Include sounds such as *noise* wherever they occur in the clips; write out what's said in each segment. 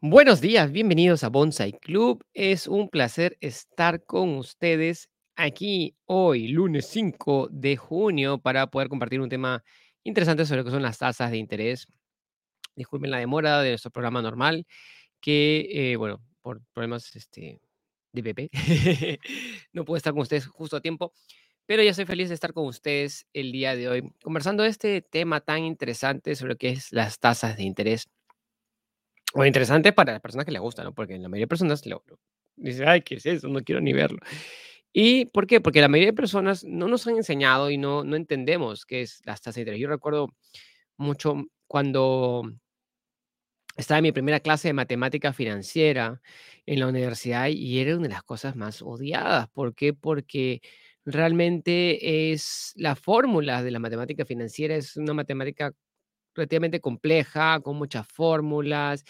Buenos días, bienvenidos a Bonsai Club. Es un placer estar con ustedes aquí hoy, lunes 5 de junio, para poder compartir un tema interesante sobre lo que son las tasas de interés. Disculpen la demora de nuestro programa normal, que, eh, bueno, por problemas este, de PP, *laughs* no puedo estar con ustedes justo a tiempo, pero ya soy feliz de estar con ustedes el día de hoy, conversando este tema tan interesante sobre lo que es las tasas de interés. O interesante para las personas que le gusta, ¿no? Porque la mayoría de personas lo lo dice: "Ay, ¿qué es eso? No quiero ni verlo". ¿Y por qué? Porque la mayoría de personas no nos han enseñado y no no entendemos qué es las tasas de interés. Yo recuerdo mucho cuando estaba en mi primera clase de matemática financiera en la universidad y era una de las cosas más odiadas. ¿Por qué? Porque realmente es la fórmula de la matemática financiera es una matemática relativamente compleja, con muchas fórmulas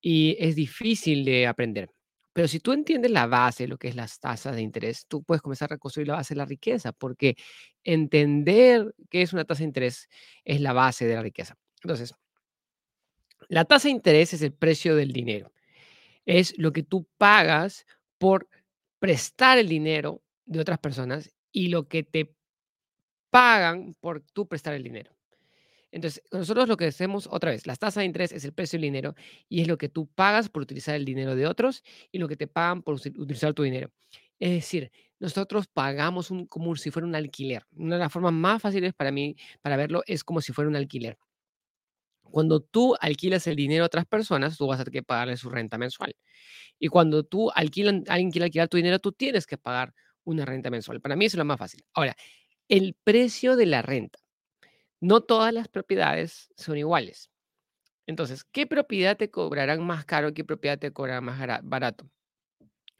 y es difícil de aprender. Pero si tú entiendes la base, lo que es las tasas de interés, tú puedes comenzar a reconstruir la base de la riqueza, porque entender qué es una tasa de interés es la base de la riqueza. Entonces, la tasa de interés es el precio del dinero. Es lo que tú pagas por prestar el dinero de otras personas y lo que te pagan por tú prestar el dinero. Entonces, nosotros lo que hacemos, otra vez, las tasas de interés es el precio del dinero y es lo que tú pagas por utilizar el dinero de otros y lo que te pagan por utilizar tu dinero. Es decir, nosotros pagamos un, como si fuera un alquiler. Una de las formas más fáciles para mí, para verlo, es como si fuera un alquiler. Cuando tú alquilas el dinero a otras personas, tú vas a tener que pagarle su renta mensual. Y cuando tú alguien quiere alquilar tu dinero, tú tienes que pagar una renta mensual. Para mí es lo más fácil. Ahora, el precio de la renta. No todas las propiedades son iguales. Entonces, ¿qué propiedad te cobrarán más caro qué propiedad te cobrarán más barato?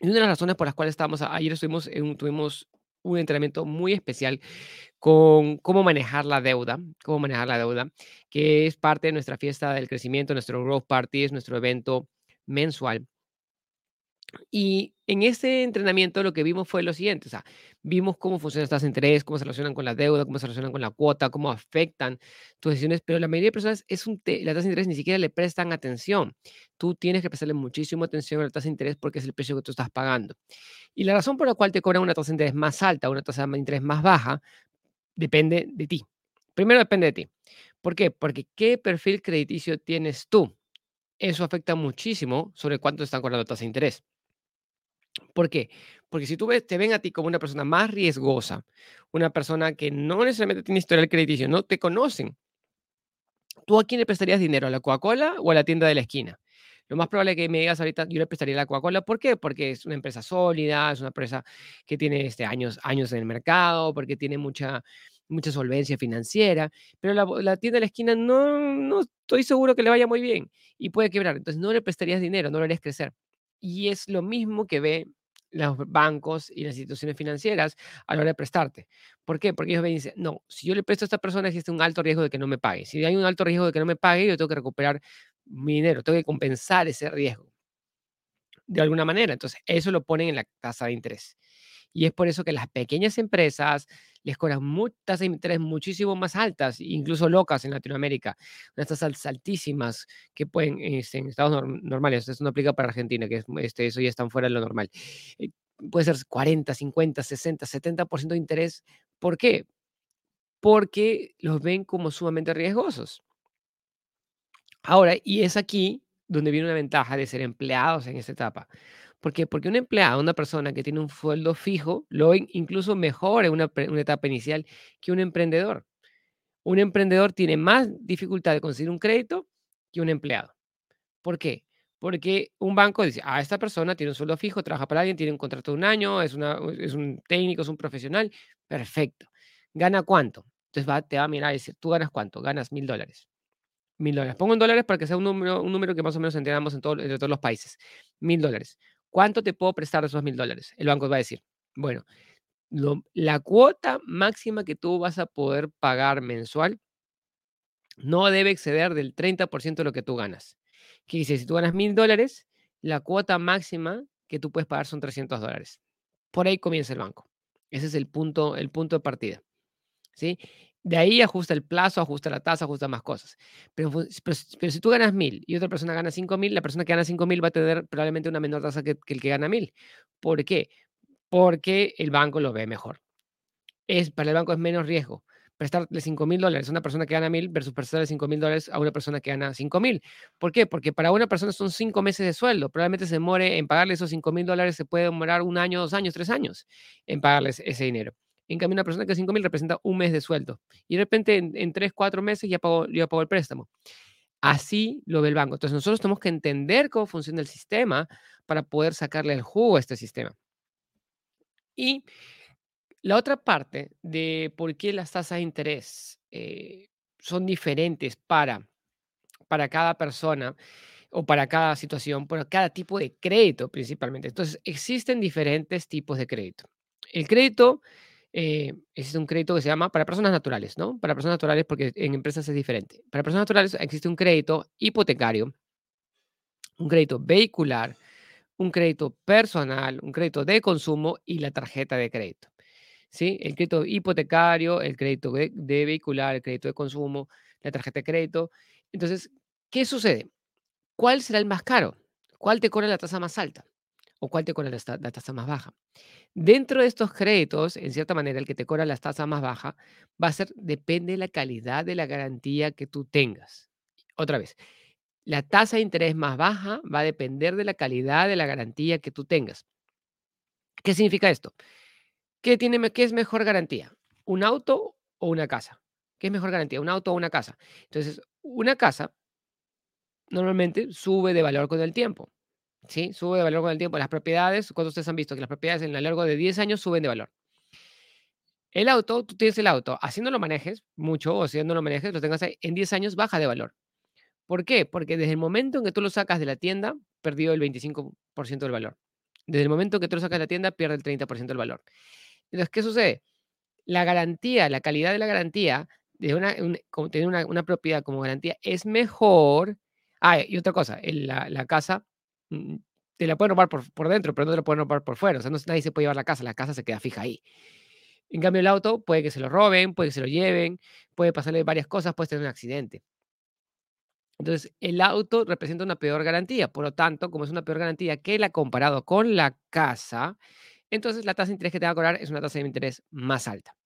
Y una de las razones por las cuales estábamos, ayer estuvimos en tuvimos un entrenamiento muy especial con cómo manejar la deuda, cómo manejar la deuda, que es parte de nuestra fiesta del crecimiento, nuestro Growth Party, es nuestro evento mensual y en ese entrenamiento lo que vimos fue lo siguiente, o sea, vimos cómo funcionan estas interés, cómo se relacionan con la deuda, cómo se relacionan con la cuota, cómo afectan tus decisiones, pero la mayoría de personas es un la tasa de interés ni siquiera le prestan atención. Tú tienes que prestarle muchísima atención a la tasa de interés porque es el precio que tú estás pagando. Y la razón por la cual te cobran una tasa de interés más alta, una tasa de interés más baja, depende de ti. Primero depende de ti. ¿Por qué? Porque qué perfil crediticio tienes tú. Eso afecta muchísimo sobre cuánto están cobrando tasa de interés. ¿Por qué? Porque si tú ves, te ven a ti como una persona más riesgosa, una persona que no necesariamente tiene historial crediticio, no te conocen, ¿tú a quién le prestarías dinero? ¿A la Coca-Cola o a la tienda de la esquina? Lo más probable que me digas ahorita, yo le prestaría la Coca-Cola. ¿Por qué? Porque es una empresa sólida, es una empresa que tiene este, años, años en el mercado, porque tiene mucha, mucha solvencia financiera, pero la, la tienda de la esquina no, no estoy seguro que le vaya muy bien y puede quebrar. Entonces no le prestarías dinero, no lo harías crecer. Y es lo mismo que ve los bancos y las instituciones financieras a la hora de prestarte. ¿Por qué? Porque ellos ven dicen, no, si yo le presto a esta persona existe un alto riesgo de que no me pague. Si hay un alto riesgo de que no me pague, yo tengo que recuperar mi dinero, tengo que compensar ese riesgo de alguna manera. Entonces, eso lo ponen en la tasa de interés. Y es por eso que las pequeñas empresas les cobran tasas de interés muchísimo más altas, incluso locas en Latinoamérica, unas tasas altísimas que pueden este, en estados norm- normales. Esto no aplica para Argentina, que es, este, eso ya están fuera de lo normal. Eh, puede ser 40, 50, 60, 70% de interés. ¿Por qué? Porque los ven como sumamente riesgosos. Ahora, y es aquí donde viene una ventaja de ser empleados en esta etapa. ¿Por qué? Porque un empleado, una persona que tiene un sueldo fijo, lo ven incluso mejor en una, etapa inicial que un emprendedor. Un emprendedor tiene más dificultad de conseguir un crédito que un empleado. ¿Por qué? Porque un banco dice, ah, esta persona tiene un sueldo fijo, trabaja para alguien, tiene un contrato de un año, es, una, es un técnico, es un profesional, perfecto. ¿Gana cuánto? Entonces te va a mirar y decir, ¿tú ganas cuánto? Ganas mil dólares. Mil dólares. Pongo en dólares para que sea un número, un número que más o menos entendamos en todo, entre todos los países. Mil dólares. ¿Cuánto te puedo prestar esos mil dólares? El banco va a decir, bueno, la cuota máxima que tú vas a poder pagar mensual no debe exceder del 30% de lo que tú ganas. Que dice, si tú ganas mil dólares, la cuota máxima que tú puedes pagar son 300 dólares. Por ahí comienza el banco. Ese es el punto, el punto de partida. ¿sí? De ahí ajusta el plazo, ajusta la tasa, ajusta más cosas. Pero, pero, si tú ganas mil y otra persona gana cinco mil, la persona que gana cinco mil va a tener probablemente una menor tasa que, el que gana mil. ¿Por qué? Porque el banco lo ve mejor. Es, para el banco es menos riesgo prestarle 5 mil dólares a una persona que gana mil versus prestarle 5 mil dólares a una persona que gana 5 mil. ¿Por qué? Porque para una persona son cinco meses de sueldo. Probablemente se demore en pagarle esos 5 mil dólares, se puede demorar un año, dos años, tres años en pagarles ese dinero. En cambio, una persona que 5 mil representa un mes de sueldo. Y de repente en, en 3, 4 meses ya pagó, ya pagó el préstamo. Así lo ve el banco. Entonces nosotros tenemos que entender cómo funciona el sistema para poder sacarle el jugo a este sistema. Y la otra parte de por qué las tasas de interés eh, son diferentes para, para cada persona o para cada situación, para cada tipo de crédito principalmente. Entonces, existen diferentes tipos de crédito. El crédito eh, existe un crédito que se llama para personas naturales, ¿no? Para personas naturales, porque en empresas es diferente. Para personas naturales existe un crédito hipotecario, un crédito vehicular, un crédito personal, un crédito de consumo y la tarjeta de crédito. ¿sí? El crédito hipotecario, el crédito de, vehicular, el crédito de consumo, la tarjeta de crédito. Entonces, ¿qué sucede? ¿Cuál será el más caro? ¿Cuál te cobra la tasa más alta? ¿O cuál te cobra la, tasa más baja? Dentro de estos créditos, en cierta manera, el que te cobra la tasa más baja va a ser, depende de la calidad de la garantía que tú tengas. Otra vez, la tasa de interés más baja va a depender de la calidad de la garantía que tú tengas. ¿Qué significa esto? ¿Qué, tiene, ¿Qué es mejor garantía? ¿Un auto o una casa? ¿Qué es mejor garantía? ¿Un auto o una casa? Entonces, una casa normalmente sube de valor con el tiempo. ¿Sí? Sube de valor con el tiempo. Las propiedades, cuando ustedes han visto que las propiedades en lo largo de 10 años suben de valor. El auto, tú tienes el auto, haciendo lo manejes mucho o haciendo lo manejes, lo tengas ahí, en 10 años baja de valor. ¿Por qué? Porque desde el momento en que tú lo sacas de la tienda, perdió el 25% del valor. Desde el momento en que tú lo sacas de la tienda, pierde el 30% del valor. Entonces, ¿qué sucede? La garantía, la calidad de la garantía de una, tener una, propiedad como garantía es mejor. Ah, y otra cosa, la, casa te la pueden robar por, por, dentro, pero no te la pueden robar por fuera. O sea, no, nadie se puede llevar la casa, la casa se queda fija ahí. En cambio, el auto puede que se lo roben, puede que se lo lleven, puede pasarle varias cosas, puede tener un accidente. Entonces, el auto representa una peor garantía. Por lo tanto, como es una peor garantía que la comparado con la casa, entonces la tasa de interés que te va a cobrar es una tasa de interés más alta.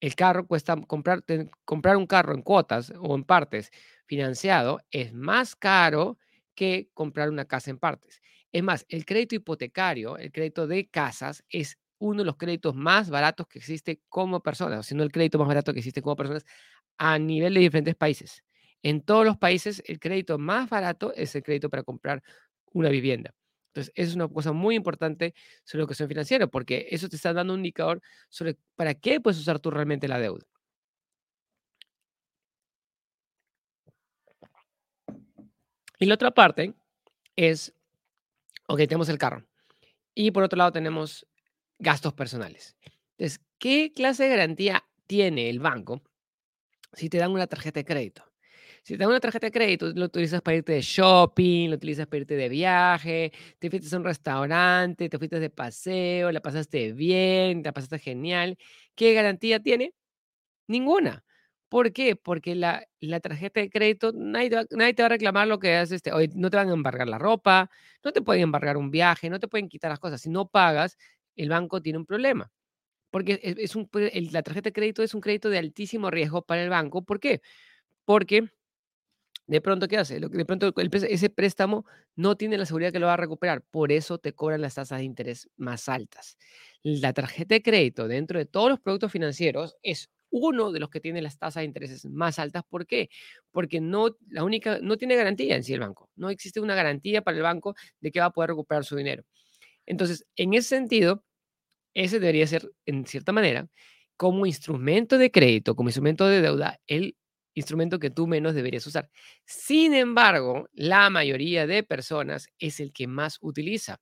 El carro cuesta comprar, comprar un carro en cuotas o en partes financiado es más caro que comprar una casa en partes. Es más, el crédito hipotecario, el crédito de casas, es uno de los créditos más baratos que existe como personas, siendo el crédito más barato que existe como personas a nivel de diferentes países. En todos los países, el crédito más barato es el crédito para comprar una vivienda. Entonces, eso es una cosa muy importante sobre la educación financiera, porque eso te está dando un indicador sobre para qué puedes usar tú realmente la deuda. Y la otra parte es, ok, tenemos el carro. Y por otro lado tenemos gastos personales. Entonces, ¿qué clase de garantía tiene el banco si te dan una tarjeta de crédito? Si te dan una tarjeta de crédito, lo utilizas para irte de shopping, lo utilizas para irte de viaje, te fuiste a un restaurante, te fuiste de paseo, la pasaste bien, la pasaste genial. ¿Qué garantía tiene? Ninguna. ¿Por qué? Porque la, tarjeta de crédito, nadie te, va, a reclamar lo que haces. Este, hoy no te van a embargar la ropa, no te pueden embargar un viaje, no te pueden quitar las cosas. Si no pagas, el banco tiene un problema. Porque es, un, la tarjeta de crédito es un crédito de altísimo riesgo para el banco. ¿Por qué? Porque de pronto, ¿qué hace? De pronto ese préstamo no tiene la seguridad que lo va a recuperar, por eso te cobran las tasas de interés más altas. La tarjeta de crédito dentro de todos los productos financieros es uno de los que tiene las tasas de intereses más altas. ¿Por qué? Porque no, la única, no tiene garantía en sí el banco. No existe una garantía para el banco de que va a poder recuperar su dinero. Entonces, en ese sentido, ese debería ser, en cierta manera, como instrumento de crédito, como instrumento de deuda, el instrumento que tú menos deberías usar. Sin embargo, la mayoría de personas es el que más utiliza.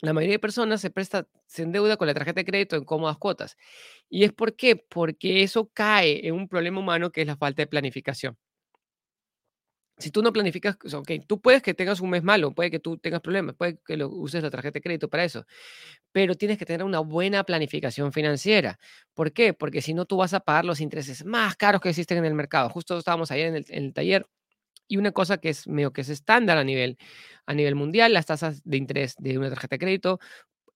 La mayoría de personas se presta, se endeuda con la tarjeta de crédito en cómodas cuotas. ¿Y es por qué? Porque eso cae en un problema humano que es la falta de planificación. Si tú no planificas, o sea, okey, tú puedes que tengas un mes malo, puede que tú tengas problemas, puede que lo uses la tarjeta de crédito para eso, pero tienes que tener una buena planificación financiera, ¿por qué? Porque si no, tú vas a pagar los intereses más caros que existen en el mercado. Justo estábamos ayer en el taller, y una cosa que es medio que es estándar a nivel a nivel mundial, las tasas de interés de una tarjeta de crédito,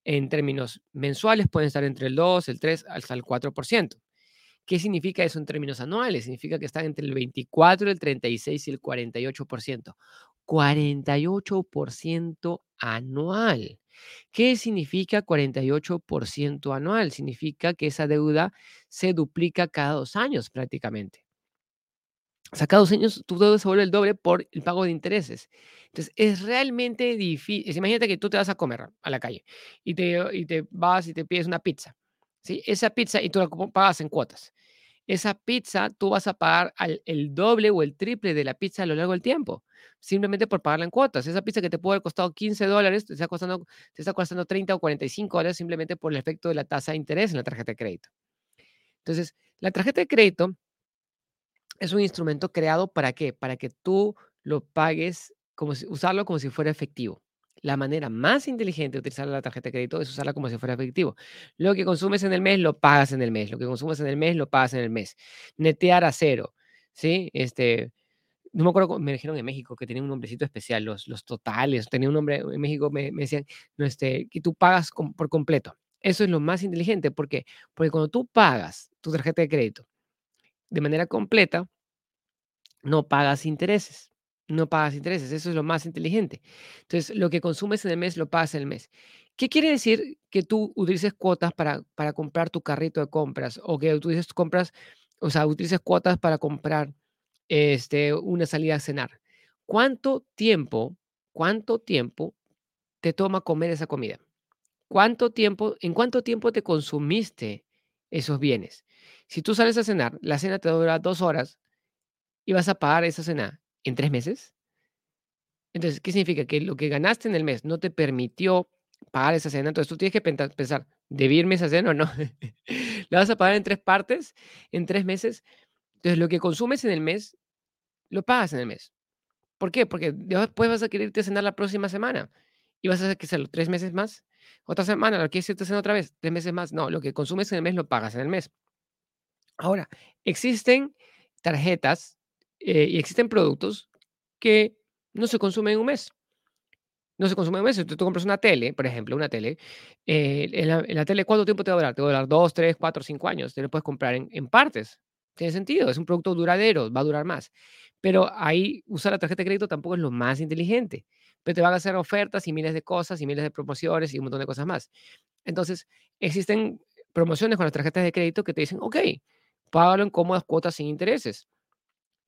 en términos mensuales, pueden estar entre el 2, el 3, hasta el 4%. ¿Qué significa eso en términos anuales? Significa que están entre el 24, el 36 y el 48%. 48% anual. ¿Qué significa 48% anual? Significa que esa deuda se duplica cada 2 años prácticamente. Cada 2 años tu deuda se vuelve el doble por el pago de intereses. Entonces, es realmente difícil. Imagínate que tú te vas a comer a la calle y te y te vas y te pides una pizza, ¿sí? Esa pizza y tú la pagas en cuotas. Esa pizza tú vas a pagar el doble o el triple de la pizza a lo largo del tiempo, simplemente por pagarla en cuotas. Esa pizza que te puede haber costado 15 dólares, te está costando te está costando 30 o 45 dólares simplemente por el efecto de la tasa de interés en la tarjeta de crédito. Entonces, la tarjeta de crédito es un instrumento creado, ¿para qué? Para que tú lo pagues como si usarlo como si fuera efectivo. La manera más inteligente de utilizar la tarjeta de crédito es usarla como si fuera efectivo. Lo que consumes en el mes, lo pagas en el mes. Lo que consumes en el mes, lo pagas en el mes. Netear a cero, ¿sí? Este, no me acuerdo, me dijeron en México que tenía un nombrecito especial, los, los totales, tenía un nombre, en México me, me decían, no, este, que tú pagas por completo. Eso es lo más inteligente. ¿Por qué? Porque cuando tú pagas tu tarjeta de crédito de manera completa, no pagas intereses. No pagas intereses. Eso es lo más inteligente. Entonces, lo que consumes en el mes, lo pagas en el mes. ¿Qué quiere decir que tú utilices cuotas para, para comprar tu carrito de compras? O que utilices compras, o sea, utilices cuotas para comprar este, una salida a cenar. ¿Cuánto tiempo, cuánto tiempo te toma comer esa comida? ¿Cuánto tiempo, en cuánto tiempo te consumiste esos bienes? Si tú sales a cenar, la cena te dura dos horas y vas a pagar esa cena en 3 meses. Entonces, ¿qué significa? Que lo que ganaste en el mes no te permitió pagar esa cena. Entonces, tú tienes que pensar, ¿debí irme esa cena o no? *laughs* ¿La vas a pagar en 3 partes, en 3 meses? Entonces, lo que consumes en el mes, lo pagas en el mes. ¿Por qué? Porque después vas a querer irte a cenar la próxima semana y vas a hacer que hacerlo 3 meses más. Otra semana, ¿lo quieres irte a cenar otra vez? 3 meses más. No, lo que consumes en el mes, lo pagas en el mes. Ahora, existen tarjetas, eh, y existen productos que no se consumen en un mes. No se consumen en un mes. Si tú, tú compras una tele, por ejemplo, una tele, eh, la, tele, ¿cuánto tiempo te va a durar? Te va a durar 2, 3, 4, 5 años. Te lo puedes comprar en, en partes. Tiene sentido, es un producto duradero, va a durar más. Pero ahí usar la tarjeta de crédito tampoco es lo más inteligente. Pero te van a hacer ofertas y miles de cosas y miles de promociones y un montón de cosas más. Entonces, existen promociones con las tarjetas de crédito que te dicen, ok, págalo en cómodas cuotas sin intereses.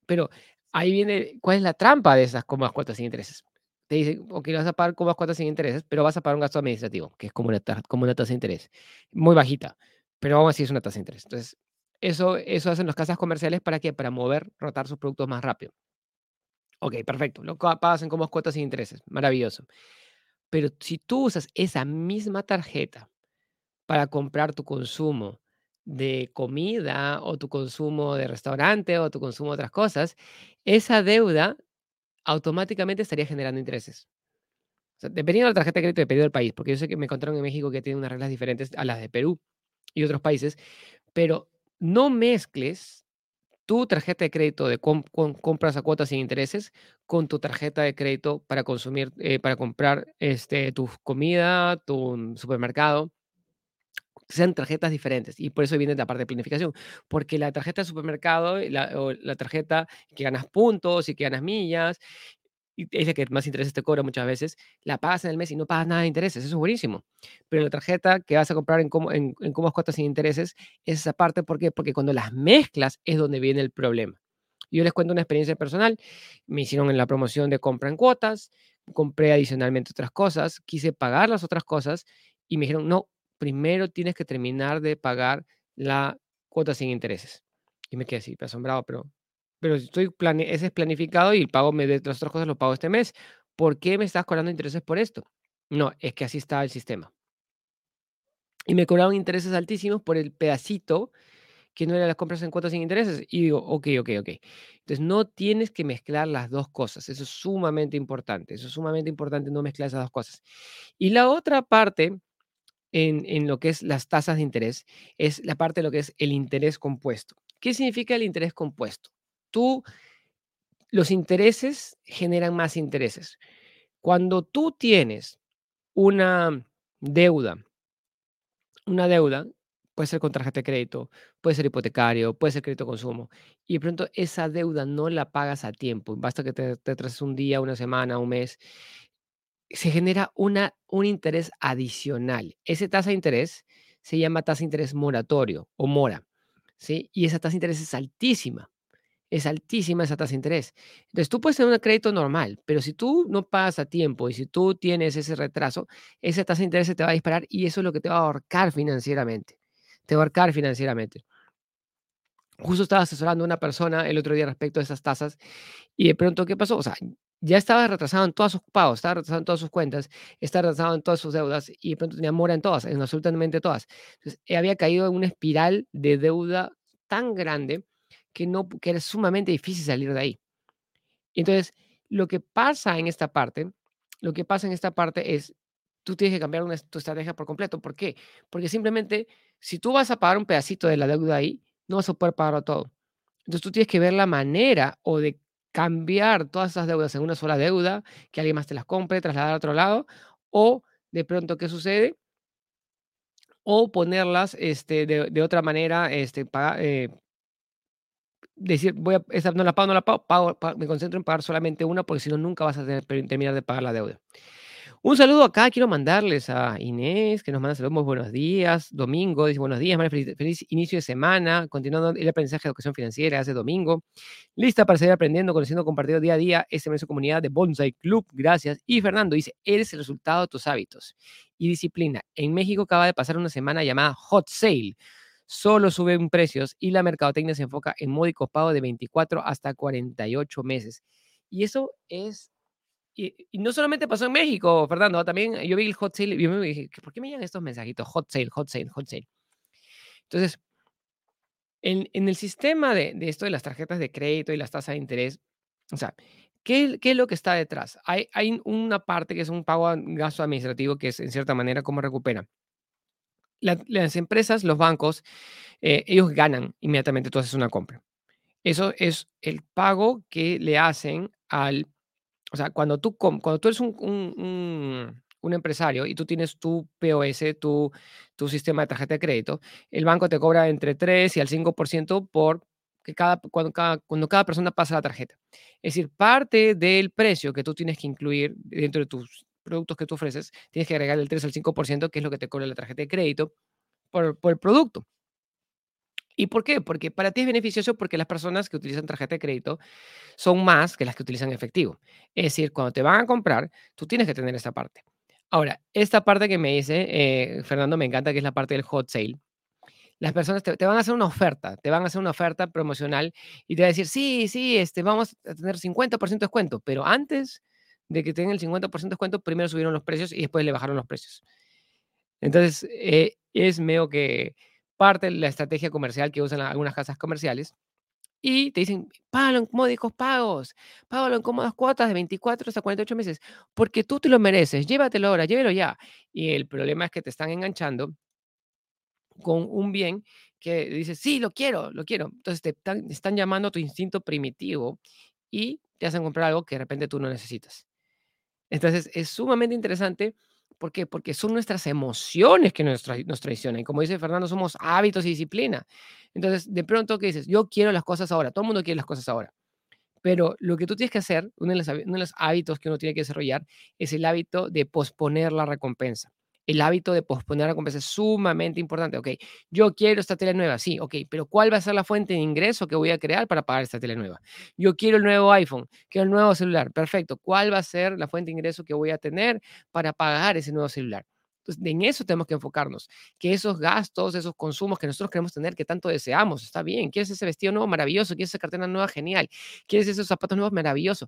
Pero ahí viene, ¿cuál es la trampa de esas cómodas cuotas sin intereses? Te dicen, ok, vas a pagar cómodas cuotas sin intereses, pero vas a pagar un gasto administrativo, que es como una, como una tasa de interés, muy bajita, pero aún así es una tasa de interés. Entonces, eso, eso hacen las casas comerciales para qué? Para mover, rotar sus productos más rápido. Ok, perfecto. Lo pagas en cómodas cuotas sin intereses. Maravilloso. Pero si tú usas esa misma tarjeta para comprar tu consumo de comida o tu consumo de restaurante o tu consumo de otras cosas, esa deuda automáticamente estaría generando intereses. O sea, dependiendo de la tarjeta de crédito, dependiendo del país, porque yo sé que me contaron en México que tiene unas reglas diferentes a las de Perú y otros países, pero no mezcles tu tarjeta de crédito de com- com- compras a cuotas sin intereses con tu tarjeta de crédito para consumir, eh, para comprar este, tu comida, tu supermercado sean tarjetas diferentes y por eso viene la parte de planificación, porque la tarjeta de supermercado, la, o la tarjeta que ganas puntos y que ganas millas, y es la que más intereses te cobra muchas veces, la pagas en el mes y no pagas nada de intereses, eso es buenísimo. Pero la tarjeta que vas a comprar en, cómo- en, en cómodas cuotas sin intereses, es esa parte, ¿por qué? Porque cuando las mezclas es donde viene el problema. Yo les cuento una experiencia personal, me hicieron en la promoción de compra en cuotas, compré adicionalmente otras cosas, quise pagar las otras cosas y me dijeron, no, primero tienes que terminar de pagar la cuota sin intereses. Y me quedé así, asombrado, pero, pero estoy plane ese es planificado y el pago me de las otras cosas lo pago este mes. ¿Por qué me estás cobrando intereses por esto? No, es que así está el sistema. Y me cobraron intereses altísimos por el pedacito que no era las compras en cuotas sin intereses. Y digo, ok, ok, ok. Entonces, no tienes que mezclar las dos cosas. Eso es sumamente importante. Eso es sumamente importante, no mezclar esas dos cosas. Y la otra parte en, lo que es las tasas de interés es la parte de lo que es el interés compuesto. ¿Qué significa el interés compuesto? Tú, los intereses generan más intereses. Cuando tú tienes una deuda, una deuda puede ser con tarjeta de crédito, puede ser hipotecario, puede ser crédito de consumo, y de pronto esa deuda no la pagas a tiempo, basta que te, te un día, una semana, un mes, se genera una, un interés adicional. Esa tasa de interés se llama tasa de interés moratorio o mora, ¿sí? Y esa tasa de interés es altísima es altísima esa tasa de interés. Entonces, tú puedes tener un crédito normal, pero si tú no pagas a tiempo y si tú tienes ese retraso, esa tasa de interés se te va a disparar y eso es lo que te va a ahorcar financieramente. Te va a ahorcar financieramente. Justo estaba asesorando a una persona el otro día respecto a esas tasas y de pronto, ¿qué pasó? O sea, ya estaba retrasado en todos sus pagos, estaba retrasado en todas sus cuentas, estaba retrasado en todas sus deudas y de pronto tenía mora en todas, en absolutamente todas. Entonces, había caído en una espiral de deuda tan grande que, no, que era sumamente difícil salir de ahí. Entonces, lo que pasa en esta parte, lo que pasa en esta parte es, tú tienes que cambiar tu estrategia por completo. ¿Por qué? Porque simplemente, si tú vas a pagar un pedacito de la deuda ahí, no vas a poder pagarlo todo. Entonces, tú tienes que ver la manera o de cambiar todas esas deudas en una sola deuda, que alguien más te las compre, trasladar a otro lado, o de pronto, ¿qué sucede? O ponerlas este, de, de otra manera, este, eh, decir, voy a, esa no la pago, no la pago, pago, me concentro en pagar solamente una, porque si no, nunca vas a tener, terminar de pagar la deuda. Un saludo acá, quiero mandarles a Inés, que nos manda saludos, buenos días. Domingo, dice buenos días, feliz, feliz, inicio de semana, continuando el aprendizaje de educación financiera hace domingo. Lista para seguir aprendiendo, conociendo, compartiendo día a día este mes comunidad de Bonsai Club. Gracias. Y Fernando dice, eres el resultado de tus hábitos y disciplina. En México acaba de pasar una semana llamada Hot Sale solo suben precios y la mercadotecnia se enfoca en módicos pagos de 24 hasta 48 meses. Y eso es, y, no solamente pasó en México, Fernando, también yo vi el hot sale y me dije, ¿por qué me llegan estos mensajitos? Hot sale, hot sale, hot sale. Entonces, en, en el sistema de, de, esto de las tarjetas de crédito y las tasas de interés, o sea, ¿qué, qué es lo que está detrás? Hay, hay una parte que es un pago a gasto administrativo que es en cierta manera cómo recupera las empresas, los bancos, eh, ellos ganan inmediatamente, tú haces una compra. Eso es el pago que le hacen al, o sea, cuando tú, cuando tú eres un, un, empresario y tú tienes tu POS, tu, tu sistema de tarjeta de crédito, el banco te cobra entre 3 y al 5% por que cada, cuando, cada, cuando cada persona pasa la tarjeta. Es decir, parte del precio que tú tienes que incluir dentro de tus productos que tú ofreces, tienes que agregar el 3 al 5%, que es lo que te cobra la tarjeta de crédito por, por el producto. ¿Y por qué? Porque para ti es beneficioso porque las personas que utilizan tarjeta de crédito son más que las que utilizan efectivo. Es decir, cuando te van a comprar, tú tienes que tener esta parte. Ahora, esta parte que me dice eh, Fernando me encanta, que es la parte del hot sale. Las personas te, van a hacer una oferta, te van a hacer una oferta promocional y te van a decir, sí, sí, este, vamos a tener 50% de descuento, pero antes de que tengan el 50% de descuento, primero subieron los precios y después le bajaron los precios. Entonces, eh, es medio que parte de la estrategia comercial que usan algunas casas comerciales y te dicen, págalo en módicos pagos, págalo en cómodas cuotas de 24 hasta 48 meses, porque tú te lo mereces, llévatelo ahora, llévelo ya. Y el problema es que te están enganchando con un bien que dices, sí, lo quiero, lo quiero. Entonces te están, están llamando a tu instinto primitivo y te hacen comprar algo que de repente tú no necesitas. Entonces, es sumamente interesante. ¿Por qué? Porque son nuestras emociones que nos, tra nos traicionan. Y como dice Fernando, somos hábitos y disciplina. Entonces, de pronto, ¿qué dices? Yo quiero las cosas ahora. Todo el mundo quiere las cosas ahora. Pero lo que tú tienes que hacer, uno de uno de los hábitos que uno tiene que desarrollar, es el hábito de posponer la recompensa el hábito de posponer la recompensa es sumamente importante. Ok, yo quiero esta tele nueva, sí, ok, pero ¿cuál va a ser la fuente de ingreso que voy a crear para pagar esta tele nueva? Yo quiero el nuevo iPhone, quiero el nuevo celular, perfecto. ¿Cuál va a ser la fuente de ingreso que voy a tener para pagar ese nuevo celular? Entonces, en eso tenemos que enfocarnos, que esos gastos, esos consumos que nosotros queremos tener, que tanto deseamos, está bien, quieres ese vestido nuevo, maravilloso, quieres esa cartera nueva, genial, quieres esos zapatos nuevos, maravilloso,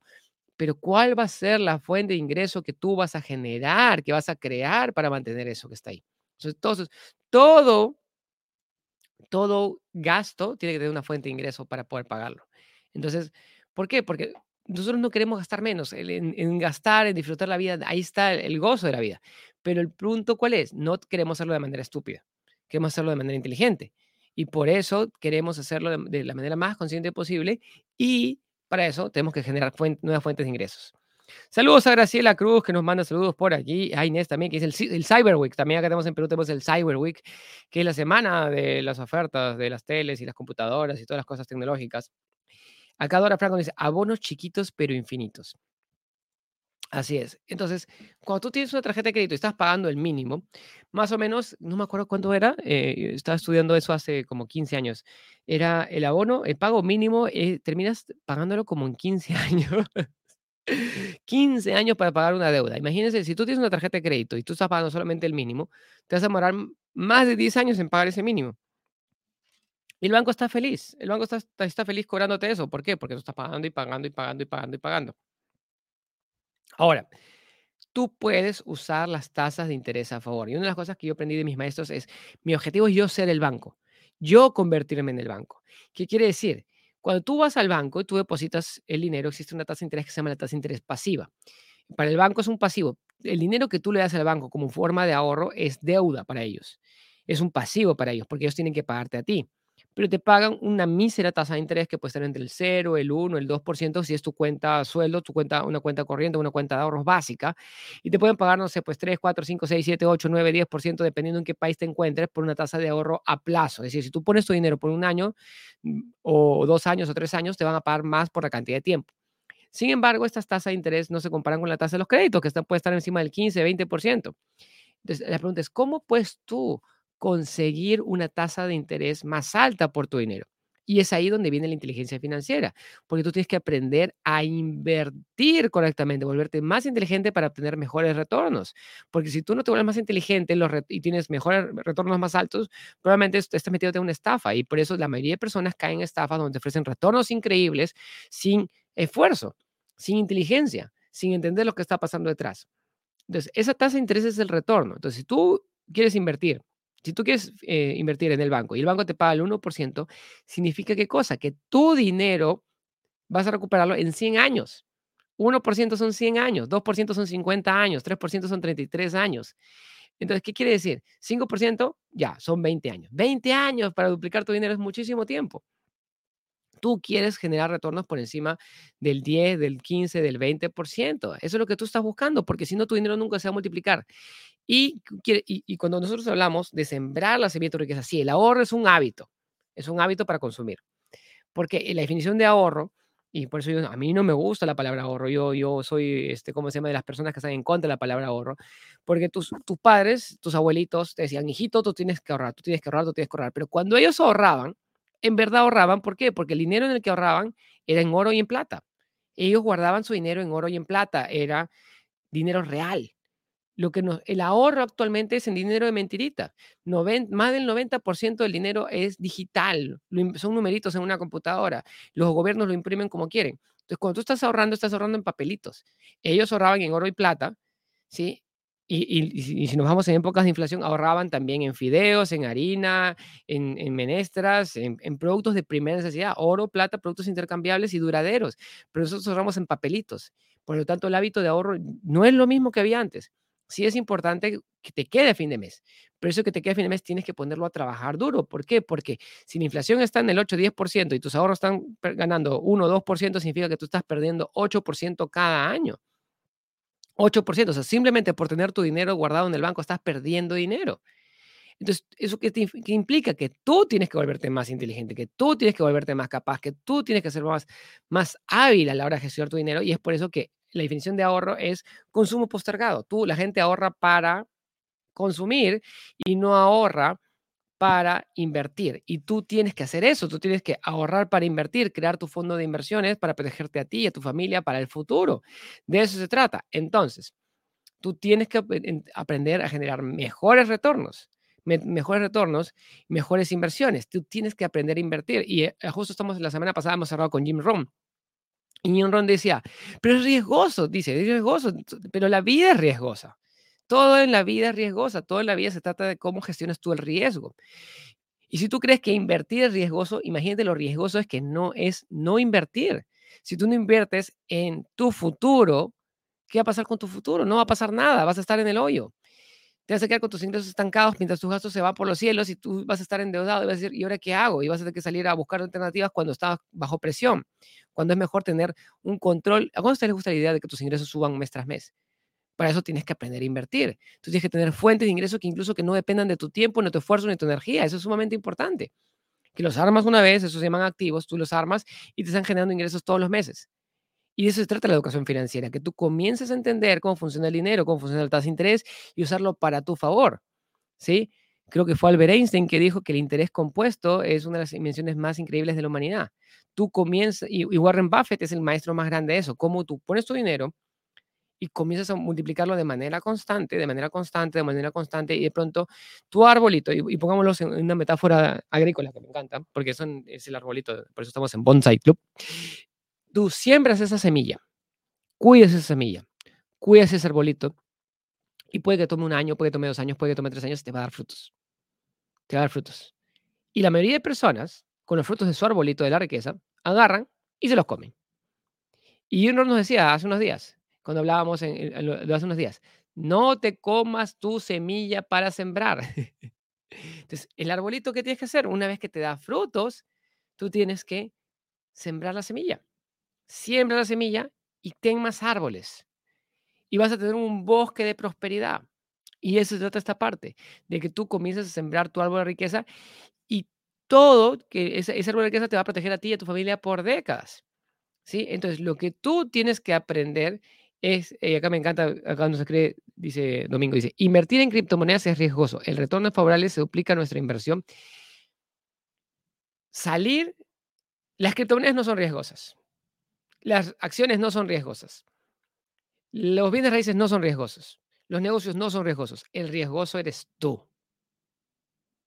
pero ¿cuál va a ser la fuente de ingreso que tú vas a generar, que vas a crear para mantener eso que está ahí? Entonces, todo, todo gasto tiene que tener una fuente de ingreso para poder pagarlo. Entonces, ¿por qué? Porque nosotros no queremos gastar menos. en, gastar, en disfrutar la vida, ahí está el, gozo de la vida. Pero el punto, ¿cuál es? No queremos hacerlo de manera estúpida. Queremos hacerlo de manera inteligente. Y por eso queremos hacerlo de, la manera más consciente posible. Y para eso tenemos que generar nuevas fuentes de ingresos. Saludos a Graciela Cruz, que nos manda saludos por aquí. A Inés también, que es el, el Cyber Week. También acá tenemos en Perú, tenemos el Cyber Week, que es la semana de las ofertas de las teles y las computadoras y todas las cosas tecnológicas. Acá Dora Franco dice, abonos chiquitos pero infinitos. Así es. Entonces, cuando tú tienes una tarjeta de crédito y estás pagando el mínimo, más o menos, no me acuerdo cuánto era, eh, estaba estudiando eso hace como 15 años. Era el abono, el pago mínimo, eh, terminas pagándolo como en 15 *laughs* años. 15 años para pagar una deuda. Imagínense, si tú tienes una tarjeta de crédito y tú estás pagando solamente el mínimo, te vas a demorar más de 10 años en pagar ese mínimo. Y el banco está feliz. El banco está, está feliz cobrándote eso. ¿Por qué? Porque tú estás pagando y pagando y pagando y pagando y pagando. Ahora, tú puedes usar las tasas de interés a favor. Y una de las cosas que yo aprendí de mis maestros es, mi objetivo es yo ser el banco, yo convertirme en el banco. ¿Qué quiere decir? Cuando tú vas al banco y tú depositas el dinero, existe una tasa de interés que se llama la tasa de interés pasiva. Para el banco es un pasivo. El dinero que tú le das al banco como forma de ahorro es deuda para ellos. Es un pasivo para ellos porque ellos tienen que pagarte a ti pero te pagan una mísera tasa de interés que puede ser entre el 0, el 1, el 2% si es tu cuenta sueldo, tu cuenta, una cuenta corriente, una cuenta de ahorros básica, y te pueden pagar, no sé, pues 3, 4, 5, 6, 7, 8, 9, 10%, dependiendo en qué país te encuentres, por una tasa de ahorro a plazo. Es decir, si tú pones tu dinero por un año, mm, o dos años, o tres años, te van a pagar más por la cantidad de tiempo. Sin embargo, estas tasas de interés no se comparan con la tasa de los créditos, que están, puede estar encima del 15, 20%. Entonces, la pregunta es, ¿cómo puedes tú conseguir una tasa de interés más alta por tu dinero. Y es ahí donde viene la inteligencia financiera, porque tú tienes que aprender a invertir correctamente, volverte más inteligente para obtener mejores retornos. Porque si tú no te vuelves más inteligente y tienes mejores retornos más altos, probablemente estás metiéndote en una estafa. Y por eso la mayoría de personas caen en estafas donde te ofrecen retornos increíbles sin esfuerzo, sin inteligencia, sin entender lo que está pasando detrás. Entonces, esa tasa de interés es el retorno. Entonces, si tú quieres invertir si tú quieres eh, invertir en el banco y el banco te paga el 1%, significa qué cosa? Que tu dinero vas a recuperarlo en 100 años. 1% son 100 años, 2% son 50 años, 3% son 33 años. Entonces, ¿qué quiere decir? 5% ya, son 20 años. 20 años para duplicar tu dinero es muchísimo tiempo. Tú quieres generar retornos por encima del 10, del 15, del 20%. Eso es lo que tú estás buscando, porque si no, tu dinero nunca se va a multiplicar. Y, cuando nosotros hablamos de sembrar la semilla de riqueza, sí, el ahorro es un hábito, es un hábito para consumir. Porque la definición de ahorro, y por eso a mí no me gusta la palabra ahorro, yo, yo soy, este, ¿cómo se llama?, de las personas que están en contra de la palabra ahorro, porque tus, tus padres, tus abuelitos te decían, hijito, tú tienes que ahorrar, tú tienes que ahorrar, tú tienes que ahorrar. Pero cuando ellos ahorraban, en verdad ahorraban, ¿por qué? Porque el dinero en el que ahorraban era en oro y en plata. Ellos guardaban su dinero en oro y en plata, era dinero real. Lo que el ahorro actualmente es en dinero de mentirita. más del 90% del dinero es digital, son numeritos en una computadora. Los gobiernos lo imprimen como quieren. Entonces, cuando tú estás ahorrando, estás ahorrando en papelitos. Ellos ahorraban en oro y plata, ¿sí? Y, si nos vamos en épocas de inflación, ahorraban también en fideos, en harina, en, menestras, en, en, productos de primera necesidad, oro, plata, productos intercambiables y duraderos. Pero nosotros ahorramos en papelitos. Por lo tanto, el hábito de ahorro no es lo mismo que había antes sí es importante que te quede a fin de mes, pero eso que te quede a fin de mes tienes que ponerlo a trabajar duro. ¿Por qué? Porque si la inflación está en el 8-10% y tus ahorros están ganando 1-2%, significa que tú estás perdiendo 8% cada año. 8%, o sea, simplemente por tener tu dinero guardado en el banco estás perdiendo dinero. Entonces, ¿eso qué, implica? Que tú tienes que volverte más inteligente, que tú tienes que volverte más capaz, que tú tienes que ser más, más hábil a la hora de gestionar tu dinero. Y es por eso que la definición de ahorro es consumo postergado. Tú, la gente ahorra para consumir y no ahorra para invertir. Y tú tienes que hacer eso, tú tienes que ahorrar para invertir, crear tu fondo de inversiones para protegerte a ti y a tu familia para el futuro. De eso se trata. Entonces, tú tienes que aprender a generar mejores retornos, mejores retornos, mejores inversiones. Tú tienes que aprender a invertir. Y eh, justo estamos, la semana pasada hemos cerrado con Jim Rohn. Y Jim Rohn decía, pero es riesgoso, dice, es riesgoso, pero la vida es riesgosa. Todo en la vida es riesgosa, todo en la vida se trata de cómo gestionas tú el riesgo. Y si tú crees que invertir es riesgoso, imagínate lo riesgoso es que no es no invertir. Si tú no inviertes en tu futuro, ¿qué va a pasar con tu futuro? No va a pasar nada, vas a estar en el hoyo. Te vas a quedar con tus ingresos estancados mientras tus gastos se van por los cielos y tú vas a estar endeudado y vas a decir, ¿y ahora qué hago? Y vas a tener que salir a buscar alternativas cuando estás bajo presión, cuando es mejor tener un control. ¿A cuántos les gusta la idea de que tus ingresos suban mes tras mes? Para eso tienes que aprender a invertir. Tú tienes que tener fuentes de ingresos que incluso que no dependan de tu tiempo, ni tu esfuerzo, ni tu energía. Eso es sumamente importante. Que los armas una vez, esos se llaman activos, tú los armas y te están generando ingresos todos los meses. Y de eso se trata la educación financiera, que tú comiences a entender cómo funciona el dinero, cómo funciona la tasa de interés y usarlo para tu favor. ¿Sí? Creo que fue Albert Einstein que dijo que el interés compuesto es una de las invenciones más increíbles de la humanidad. Tú comienzas, y, y Warren Buffett es el maestro más grande de eso, cómo tú pones tu dinero, y comienzas a multiplicarlo de manera constante, de manera constante, de manera constante, y de pronto tu arbolito, y, pongámoslo en una metáfora agrícola que me encanta, porque son, es el arbolito, por eso estamos en Bonsai Club, tú siembras esa semilla, cuidas esa semilla, cuidas ese arbolito, y puede que tome un año, puede que tome dos años, puede que tome tres años, te va a dar frutos. Te va a dar frutos. Y la mayoría de personas, con los frutos de su arbolito de la riqueza, agarran y se los comen. Y uno nos decía hace unos días, cuando hablábamos en, hace unos días. No te comas tu semilla para sembrar. *laughs* Entonces, el arbolito que tienes que hacer, una vez que te da frutos, tú tienes que sembrar la semilla. Siembra la semilla y ten más árboles. Y vas a tener un bosque de prosperidad. Y eso se trata esta parte, de que tú comiences a sembrar tu árbol de riqueza y todo, que ese, ese árbol de riqueza te va a proteger a ti y a tu familia por décadas. ¿Sí? Entonces, lo que tú tienes que aprender es, eh, acá me encanta, acá no se cree, dice Domingo, dice, invertir en criptomonedas es riesgoso. El retorno favorable, se duplica nuestra inversión. Salir, las criptomonedas no son riesgosas. Las acciones no son riesgosas. Los bienes raíces no son riesgosos. Los negocios no son riesgosos. El riesgoso eres tú.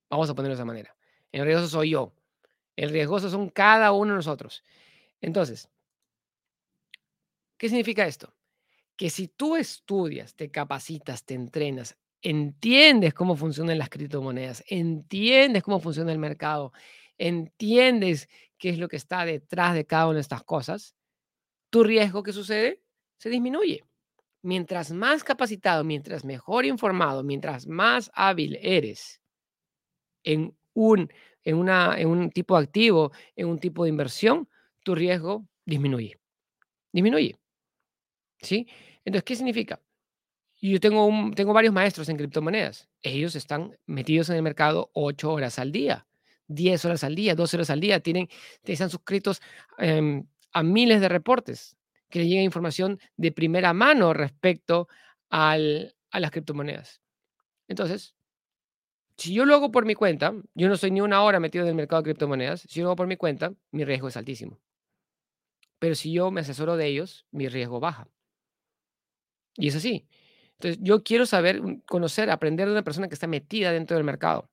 Vamos a ponerlo de esa manera. El riesgoso soy yo. El riesgoso son cada uno de nosotros. Entonces, ¿qué significa esto? que si tú estudias, te capacitas, te entrenas, entiendes cómo funcionan las criptomonedas, entiendes cómo funciona el mercado, entiendes qué es lo que está detrás de cada una de estas cosas, tu riesgo que sucede se disminuye. Mientras más capacitado, mientras mejor informado, mientras más hábil eres en un, en una, en un tipo de activo, en un tipo de inversión, tu riesgo disminuye. Disminuye. ¿Sí? Entonces, ¿qué significa? Yo tengo, un, tengo varios maestros en criptomonedas. Ellos están metidos en el mercado 8 horas al día, 10 horas al día, 12 horas al día. Tienen, están suscritos em, a miles de reportes que le llega información de primera mano respecto al, a las criptomonedas. Entonces, si yo lo hago por mi cuenta, yo no soy ni una hora metido en el mercado de criptomonedas, si yo lo hago por mi cuenta, mi riesgo es altísimo. Pero si yo me asesoro de ellos, mi riesgo baja. Y es así. Entonces, yo quiero saber, conocer, aprender de una persona que está metida dentro del mercado.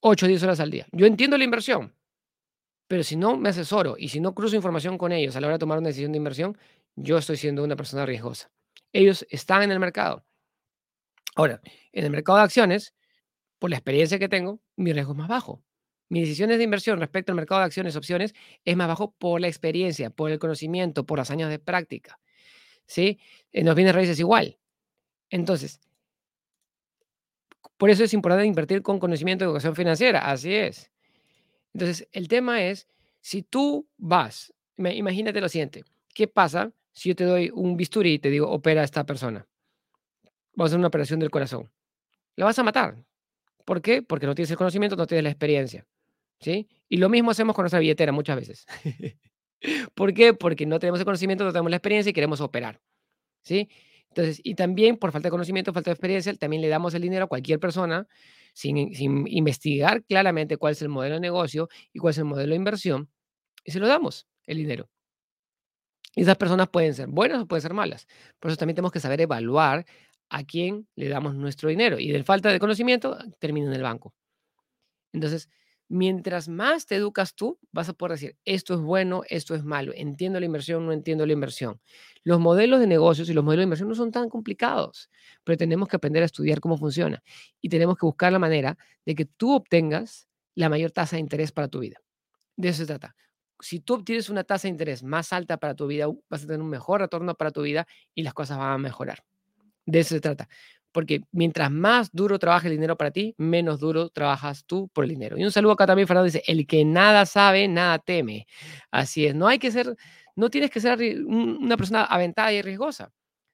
8 o 10 horas al día. Yo entiendo la inversión, pero si no me asesoro y si no cruzo información con ellos a la hora de tomar una decisión de inversión, yo estoy siendo una persona riesgosa. Ellos están en el mercado. Ahora, en el mercado de acciones, por la experiencia que tengo, mi riesgo es más bajo. Mis decisiones de inversión respecto al mercado de acciones, opciones, es más bajo por la experiencia, por el conocimiento, por los años de práctica. ¿sí? En los bienes raíces igual. Entonces, por eso es importante invertir con conocimiento de educación financiera, así es. Entonces, el tema es, si tú vas, imagínate lo siguiente, ¿qué pasa si yo te doy un bisturí y te digo, opera a esta persona? Vamos a hacer una operación del corazón. La vas a matar. ¿Por qué? Porque no tienes el conocimiento, no tienes la experiencia. ¿Sí? Y lo mismo hacemos con nuestra billetera muchas veces. *laughs* ¿Por qué? Porque no tenemos el conocimiento, no tenemos la experiencia y queremos operar. ¿Sí? Entonces, y también por falta de conocimiento, falta de experiencia, también le damos el dinero a cualquier persona sin, investigar claramente cuál es el modelo de negocio y cuál es el modelo de inversión, y se lo damos el dinero. Y esas personas pueden ser buenas o pueden ser malas. Por eso también tenemos que saber evaluar a quién le damos nuestro dinero. Y de falta de conocimiento, termina en el banco. Entonces, Mientras más te educas tú, vas a poder decir, esto es bueno, esto es malo, entiendo la inversión, no entiendo la inversión. Los modelos de negocios y los modelos de inversión no son tan complicados, pero tenemos que aprender a estudiar cómo funciona y tenemos que buscar la manera de que tú obtengas la mayor tasa de interés para tu vida. De eso se trata. Si tú obtienes una tasa de interés más alta para tu vida, vas a tener un mejor retorno para tu vida y las cosas van a mejorar. De eso se trata. Porque mientras más duro trabaja el dinero para ti, menos duro trabajas tú por el dinero. Y un saludo acá también, Fernando dice, el que nada sabe, nada teme. Así es, no hay que ser, no tienes que ser una persona aventada y riesgosa.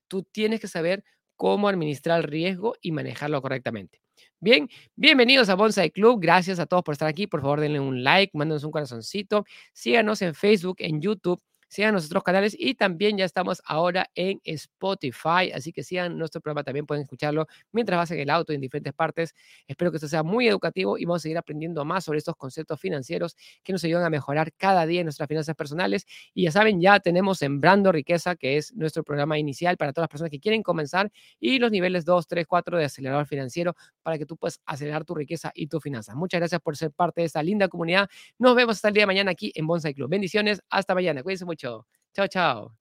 Tú tienes que saber cómo administrar el riesgo y manejarlo correctamente. Bien, bienvenidos a Bonsai Club. Gracias a todos por estar aquí. Por favor, denle un like, mándenos un corazoncito. Síganos en Facebook, en YouTube sigan nuestros canales y también ya estamos ahora en Spotify, así que sigan nuestro programa, también pueden escucharlo mientras vas en el auto en diferentes partes. Espero que esto sea muy educativo y vamos a seguir aprendiendo más sobre estos conceptos financieros que nos ayudan a mejorar cada día nuestras finanzas personales. Y ya saben, ya tenemos Sembrando Riqueza, que es nuestro programa inicial para todas las personas que quieren comenzar y los niveles 2, 3, 4 de acelerador financiero para que tú puedas acelerar tu riqueza y tu finanzas. Muchas gracias por ser parte de esta linda comunidad. Nos vemos hasta el día de mañana aquí en Bonsai Club. Bendiciones. Hasta mañana. Cuídense Chao, chao.